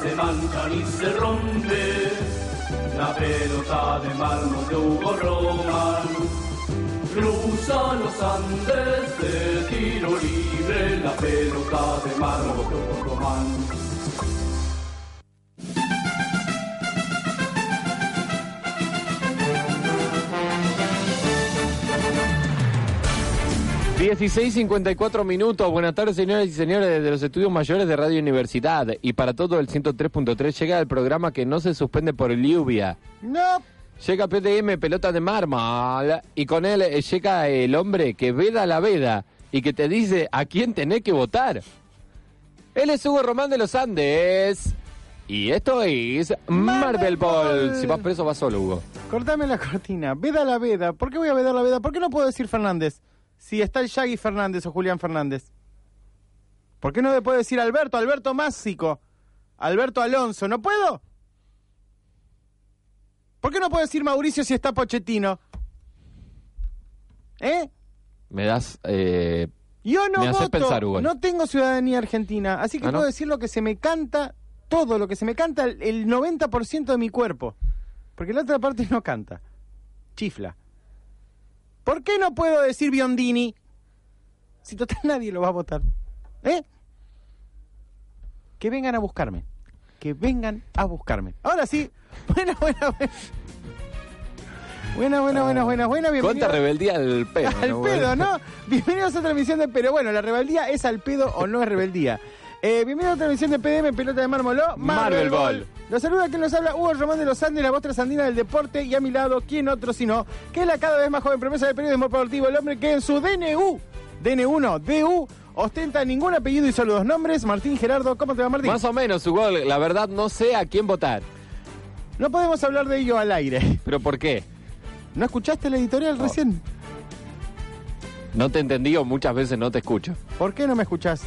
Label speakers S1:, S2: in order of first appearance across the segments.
S1: se mancha ni se rompe la pelota de mármol de Hugo Roman. Cruza los Andes de tiro libre la pelota de mármol de Hugo Roman.
S2: 16.54 minutos. Buenas tardes, señoras y señores, desde los estudios mayores de Radio Universidad. Y para todo el 103.3 llega el programa que no se suspende por lluvia.
S3: No.
S2: Llega PDM, pelota de mármol. Y con él eh, llega el hombre que veda la veda y que te dice a quién tenés que votar. Él es Hugo Román de los Andes. Y esto es Marvel Ball. Si vas preso, vas solo, Hugo.
S3: Cortame la cortina. Veda la veda. ¿Por qué voy a vedar la veda? ¿Por qué no puedo decir Fernández? Si está el Shaggy Fernández o Julián Fernández. ¿Por qué no me puedo decir Alberto, Alberto Másico, Alberto Alonso? ¿No puedo? ¿Por qué no puedo decir Mauricio si está Pochettino? ¿Eh?
S2: Me das. Eh,
S3: Yo no
S2: me
S3: voto,
S2: pensar, Hugo.
S3: no tengo ciudadanía argentina, así que
S2: ¿Ah, no?
S3: puedo decir lo que se me canta, todo lo que se me canta, el- el 90% de mi cuerpo. Porque la otra parte no canta. Chifla. ¿Por qué no puedo decir Biondini? Si total nadie lo va a votar. ¿Eh? Que vengan a buscarme. Que vengan a buscarme. Ahora sí. Buena, buena, buena. Buena, buena, buena, buena, buena.
S2: Cuánta
S3: Bienvenido-
S2: rebeldía al pedo.
S3: al
S2: ¿no,
S3: pedo? ¿no? Bienvenidos a otra emisión de Pero bueno, la rebeldía es al pedo o no es rebeldía. Eh, bienvenidos a otra emisión de PDM, pelota de mármol o
S2: Marvel Ball.
S3: Los saluda quien nos habla, Hugo Román de los Andes, la voz trasandina del deporte, y a mi lado, ¿quién otro sino? Que es la cada vez más joven promesa del periodismo deportivo, el hombre que en su DNU, DN1, DU, ostenta ningún apellido y solo dos nombres, Martín Gerardo, ¿cómo te va Martín?
S2: Más o menos, Hugo. La verdad, no sé a quién votar.
S3: No podemos hablar de ello al aire.
S2: ¿Pero por qué?
S3: ¿No escuchaste la editorial recién?
S2: No te entendí o muchas veces no te escucho.
S3: ¿Por qué no me escuchás?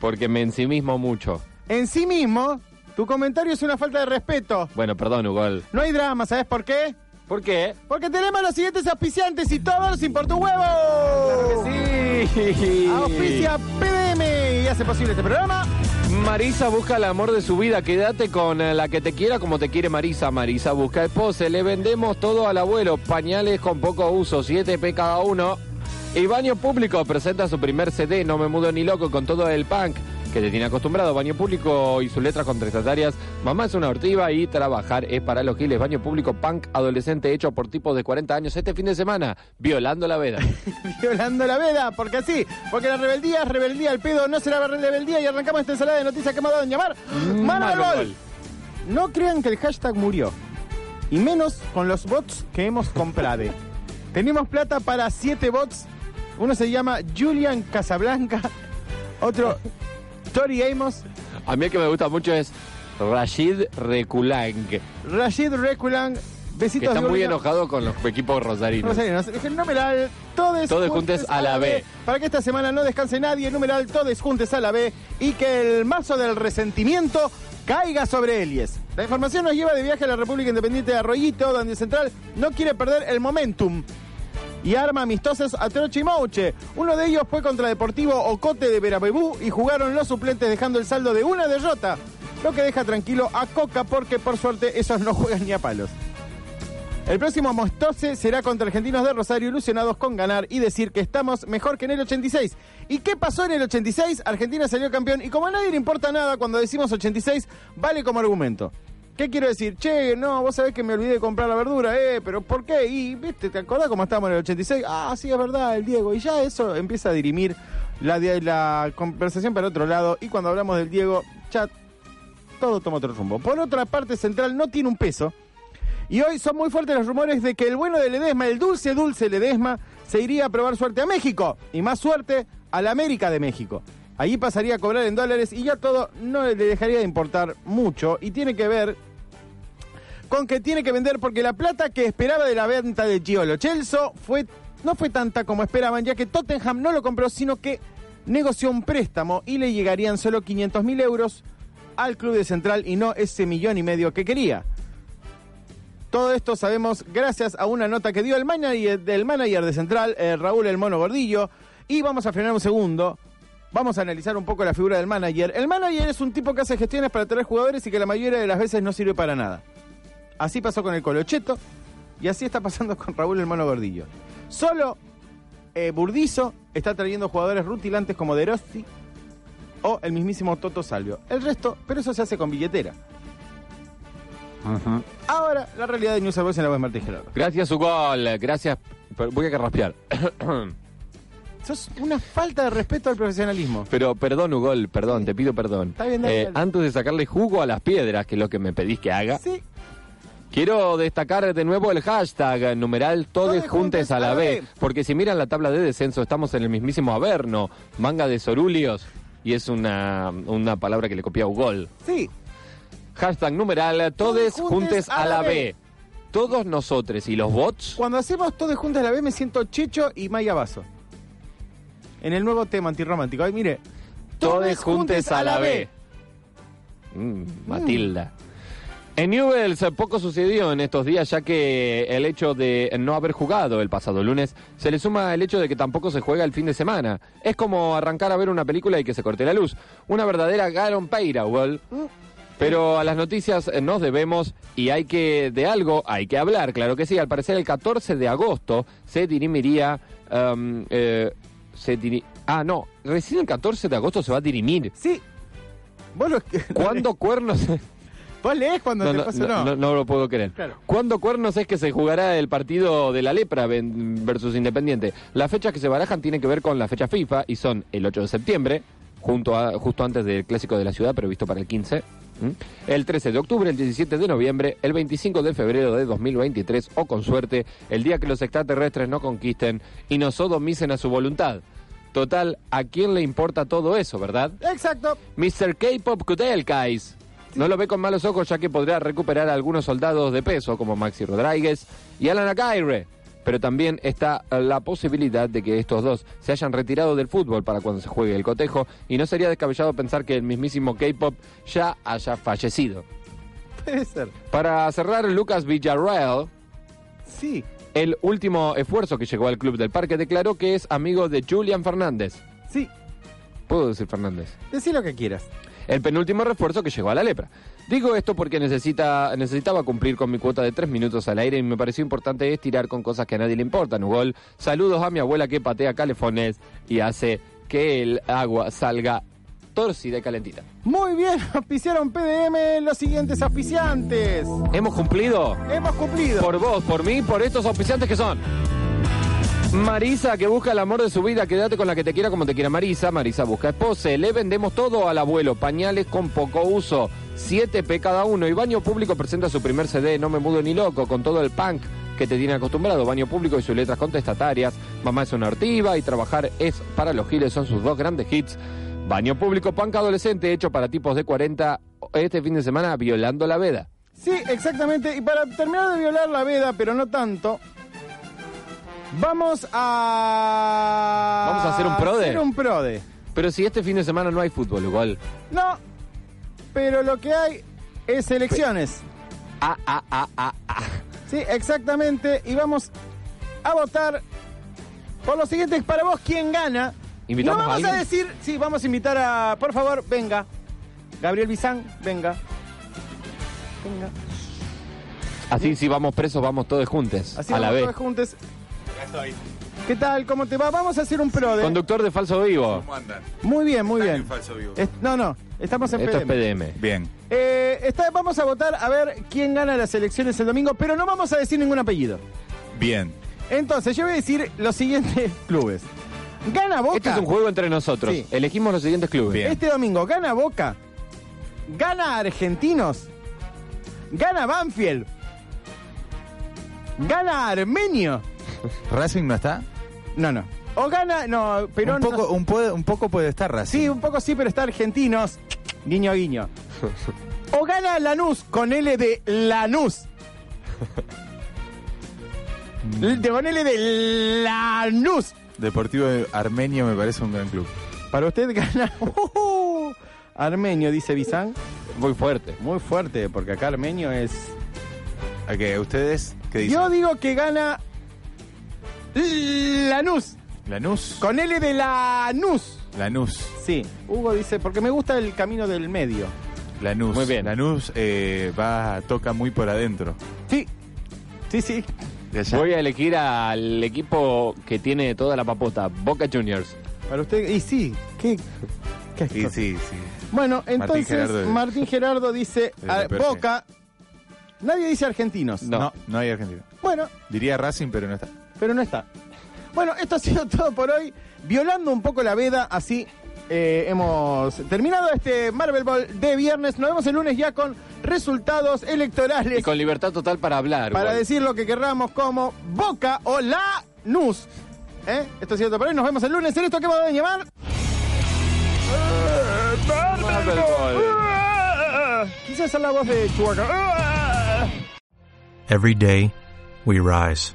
S2: Porque me ensimismo mucho.
S3: En sí mismo, tu comentario es una falta de respeto.
S2: Bueno, perdón, Hugo.
S3: No hay drama, ¿sabes por qué?
S2: ¿Por qué?
S3: Porque tenemos los siguientes auspiciantes y todos sin por tu huevo.
S2: Sí.
S3: Auspicia PDM y hace posible este programa.
S2: Marisa busca el amor de su vida. Quédate con eh, la que te quiera como te quiere Marisa. Marisa busca el pose. Le vendemos todo al abuelo. Pañales con poco uso. 7p cada uno. Y Baño Público presenta su primer CD. No me mudo ni loco con todo el punk que te tiene acostumbrado. Baño Público y sus letras contestatorias. Mamá es una ortiva y trabajar es para los giles. Baño Público punk adolescente hecho por tipos de 40 años este fin de semana. Violando la veda.
S3: Violando la veda, porque así, porque la rebeldía es rebeldía, el pedo no será rebeldía y arrancamos esta ensalada de noticias que hemos dado en llamar Marvel Ball.
S2: Ball.
S3: No crean que el hashtag murió. Y menos con los bots que hemos comprado. Tenemos plata para siete bots. Uno se llama Julian Casablanca. Otro, Tori Amos.
S2: A mí el que me gusta mucho es Rashid Rekulang.
S3: Rashid Rekulang. Besitos
S2: Que está
S3: de
S2: muy enojado con los equipos rosarinos.
S3: Rosarinos. El numeral todes,
S2: Todes juntes a la B.
S3: Para que esta semana no descanse nadie, el numeral todes juntes a la B y que el mazo del resentimiento caiga sobre Elies. La información nos lleva de viaje a la República Independiente de Arroyito, donde Central no quiere perder el momentum. Y arma amistosos a Troche y Mouche. Uno de ellos fue contra Deportivo Ocote de Verabebú y jugaron los suplentes dejando el saldo de una derrota. Lo que deja tranquilo a Coca porque por suerte esos no juegan ni a palos. El próximo amistoso será contra Argentinos de Rosario, ilusionados con ganar y decir que estamos mejor que en el 86. ¿Y qué pasó en el 86? Argentina salió campeón y como a nadie le importa nada cuando decimos 86, vale como argumento. ¿Qué quiero decir? Che, no, vos sabés que me olvidé de comprar la verdura, eh, pero ¿por qué? Y, viste, ¿te acordás cómo estábamos en el 86? Ah, sí, es verdad, el Diego. Y ya eso empieza a dirimir la, la conversación para otro lado. Y cuando hablamos del Diego, ya todo toma otro rumbo. Por otra parte, Central no tiene un peso. Y hoy son muy fuertes los rumores de que el bueno de Ledesma, el dulce, dulce Ledesma, se iría a probar suerte a México. Y más suerte a la América de México. Allí pasaría a cobrar en dólares y ya todo no le dejaría de importar mucho y tiene que ver con que tiene que vender porque la plata que esperaba de la venta de Giolo Chelso fue, no fue tanta como esperaban, ya que Tottenham no lo compró, sino que negoció un préstamo y le llegarían solo 500 mil euros al club de Central y no ese millón y medio que quería. Todo esto sabemos gracias a una nota que dio el manager, manager de Central, eh, Raúl El Mono Gordillo. Y vamos a frenar un segundo. Vamos a analizar un poco la figura del manager. El manager es un tipo que hace gestiones para traer jugadores y que la mayoría de las veces no sirve para nada. Así pasó con el Colocheto y así está pasando con Raúl El Mono Gordillo. Solo eh, Burdizo está trayendo jugadores rutilantes como De Rossi o el mismísimo Toto Salvio. El resto, pero eso se hace con billetera. Ahora, la realidad de News Boys en la voz de Martín Gerardo.
S2: Gracias, Ugol. Gracias. Pero Voy a que raspear.
S3: Sos una falta de respeto al profesionalismo.
S2: Pero perdón, Ugol, perdón, te pido perdón.
S3: Está bien, dale,
S2: Eh,
S3: dale.
S2: antes de sacarle jugo a las piedras, que es lo que me pedís que haga,
S3: Sí,
S2: quiero destacar de nuevo el hashtag numeral Todes Juntes a la B. Porque si miran la tabla de descenso, estamos en el mismísimo Averno, manga de Sorulios, y es una, una palabra que le copia a Ugol.
S3: sí.
S2: Hashtag numeral Todes Juntes a la B. Todos nosotros y los bots.
S3: Cuando hacemos todos juntos a la vez me siento Checho y Maya Basso. En el nuevo tema antirromántico. Ay, mire.
S2: Todes juntes a la B. Mm, Matilda. En Newells poco sucedió en estos días, ya que el hecho de no haber jugado el pasado lunes se le suma el hecho de que tampoco se juega el fin de semana. Es como arrancar a ver una película y que se corte la luz. Una verdadera Garon Peirauel. Pero a las noticias eh, nos debemos y hay que, de algo hay que hablar, claro que sí. Al parecer el 14 de agosto se dirimiría, um, eh, se diri- ah no, recién el 14 de agosto se va a dirimir.
S3: Sí. Vos lo
S2: ¿Cuándo cuernos?
S3: Vos lees cuando
S2: No,
S3: te
S2: no,
S3: pasa
S2: no,
S3: no.
S2: no, lo puedo creer.
S3: Claro.
S2: ¿Cuándo cuernos es que se jugará el partido de la lepra versus Independiente? Las fechas que se barajan tienen que ver con la fecha FIFA y son el 8 de septiembre, junto a, justo antes del Clásico de la Ciudad, previsto para el 15. ¿m? El 13 de octubre, el 17 de noviembre, el 25 de febrero de 2023 o con suerte, el día que los extraterrestres no conquisten y nos sodomicen a su voluntad. Total, ¿a quién le importa todo eso, verdad?
S3: Exacto.
S2: Mr. K-Pop Kudelkais. No lo ve con malos ojos ya que podrá recuperar a algunos soldados de peso como Maxi Rodríguez y Alan Aguirre. Pero también está la posibilidad de que estos dos se hayan retirado del fútbol para cuando se juegue el cotejo y no sería descabellado pensar que el mismísimo K-Pop ya haya fallecido.
S3: Puede ser.
S2: Para cerrar, Lucas Villarreal,
S3: Sí.
S2: el último esfuerzo que llegó al club del parque, declaró que es amigo de Julian Fernández.
S3: Sí.
S2: ¿Puedo decir Fernández?
S3: Decí lo que quieras.
S2: El penúltimo refuerzo que llegó a la lepra. Digo esto porque necesita, necesitaba cumplir con mi cuota de tres minutos al aire y me pareció importante estirar con cosas que a nadie le importan. Ugol, saludos a mi abuela que patea calefones y hace que el agua salga torcida y calentita.
S3: Muy bien, auspiciaron PDM los siguientes auspiciantes.
S2: ¿Hemos cumplido?
S3: Hemos cumplido.
S2: Por vos, por mí, por estos auspiciantes que son. Marisa, que busca el amor de su vida, quédate con la que te quiera como te quiera Marisa. Marisa busca esposa. Le vendemos todo al abuelo, pañales con poco uso, 7p cada uno. Y Baño Público presenta su primer CD, No me mudo ni loco, con todo el punk que te tiene acostumbrado. Baño Público y sus letras contestatarias. Mamá es una artiva y trabajar es para los giles, son sus dos grandes hits. Baño Público, punk adolescente, hecho para tipos de 40, este fin de semana, violando la veda.
S3: Sí, exactamente. Y para terminar de violar la veda, pero no tanto, vamos a...
S2: ¿Vamos a hacer un prode?
S3: Hacer un prode.
S2: Pero si este fin de semana no hay fútbol, igual.
S3: No, pero lo que hay es elecciones.
S2: Ah, ah, ah, ah, ah.
S3: Sí, exactamente. Y vamos a votar por lo siguiente. Para vos, ¿quién gana?
S2: ¿Invitamos
S3: no vamos
S2: a
S3: decir, sí, vamos a invitar a, por favor, venga. Gabriel Bizán, venga. Venga.
S2: Así si vamos presos, vamos todos juntos.
S3: Así
S2: a la
S3: vamos
S2: vez.
S3: todos juntos. ¿Qué tal? ¿Cómo te va? Vamos a hacer un pro de...
S2: Conductor de falso vivo.
S4: ¿Cómo andan?
S3: Muy bien, muy bien.
S4: en falso vivo.
S3: Es- no, no, estamos en
S2: Esto es
S3: PDM.
S2: PDM.
S4: Bien.
S3: Eh, está- vamos a votar a ver quién gana las elecciones el domingo, pero no vamos a decir ningún apellido.
S4: Bien.
S3: Entonces, yo voy a decir los siguientes clubes. Gana Boca.
S2: Este es un juego entre nosotros.
S3: Sí.
S2: Elegimos los siguientes clubes.
S4: Bien.
S3: Este domingo gana Boca, gana Argentinos, gana Banfield, gana Armenio.
S4: ¿Racing no está?
S3: No, no. O gana, no, pero
S4: un, poco, un, puede- un poco puede estar Racing.
S3: Sí, un poco sí, pero está argentinos. Guiño, guiño. O gana Lanús con L de Lanús. L- Con L de Lanús.
S4: Deportivo Armenio me parece un gran club.
S3: Para usted gana uh, Armenio, dice Bizán.
S2: Muy fuerte.
S3: Muy fuerte, porque acá Armenio es...
S4: ¿A qué? ¿Ustedes qué dicen?
S3: Yo digo que gana Lanús.
S4: Lanús.
S3: Con L de Lanús.
S4: Lanús.
S3: Sí, Hugo dice, porque me gusta el camino del medio.
S4: Lanús.
S2: Muy bien.
S4: Lanús eh, va, toca muy por adentro.
S3: Sí, sí, sí.
S2: Voy a elegir al equipo que tiene toda la papota, Boca Juniors.
S3: Para usted, y sí, qué... qué
S4: Y sí, sí.
S3: Bueno, entonces
S4: Gerardo.
S3: Martín Gerardo dice a-
S4: PRG.
S3: Boca. Nadie dice argentinos.
S2: No.
S4: No. no, hay argentino.
S3: Bueno,
S4: Diría Racing, pero no está.
S3: Pero no está. Bueno, esto ha sido todo por hoy. Violando un poco la veda, así eh, hemos terminado este Marvel Ball de viernes. Nos vemos el lunes ya con resultados electorales
S2: Y con libertad total para hablar.
S3: para
S2: igual.
S3: decir lo que querramos como Boca o la NUS. ¿Eh? Esto ha sido todo por hoy. Nos vemos el lunes en esto que vamos a llamar.
S2: Marvel Ball.
S3: Quise hacer la voz de Chubaca.
S5: Every day, we rise,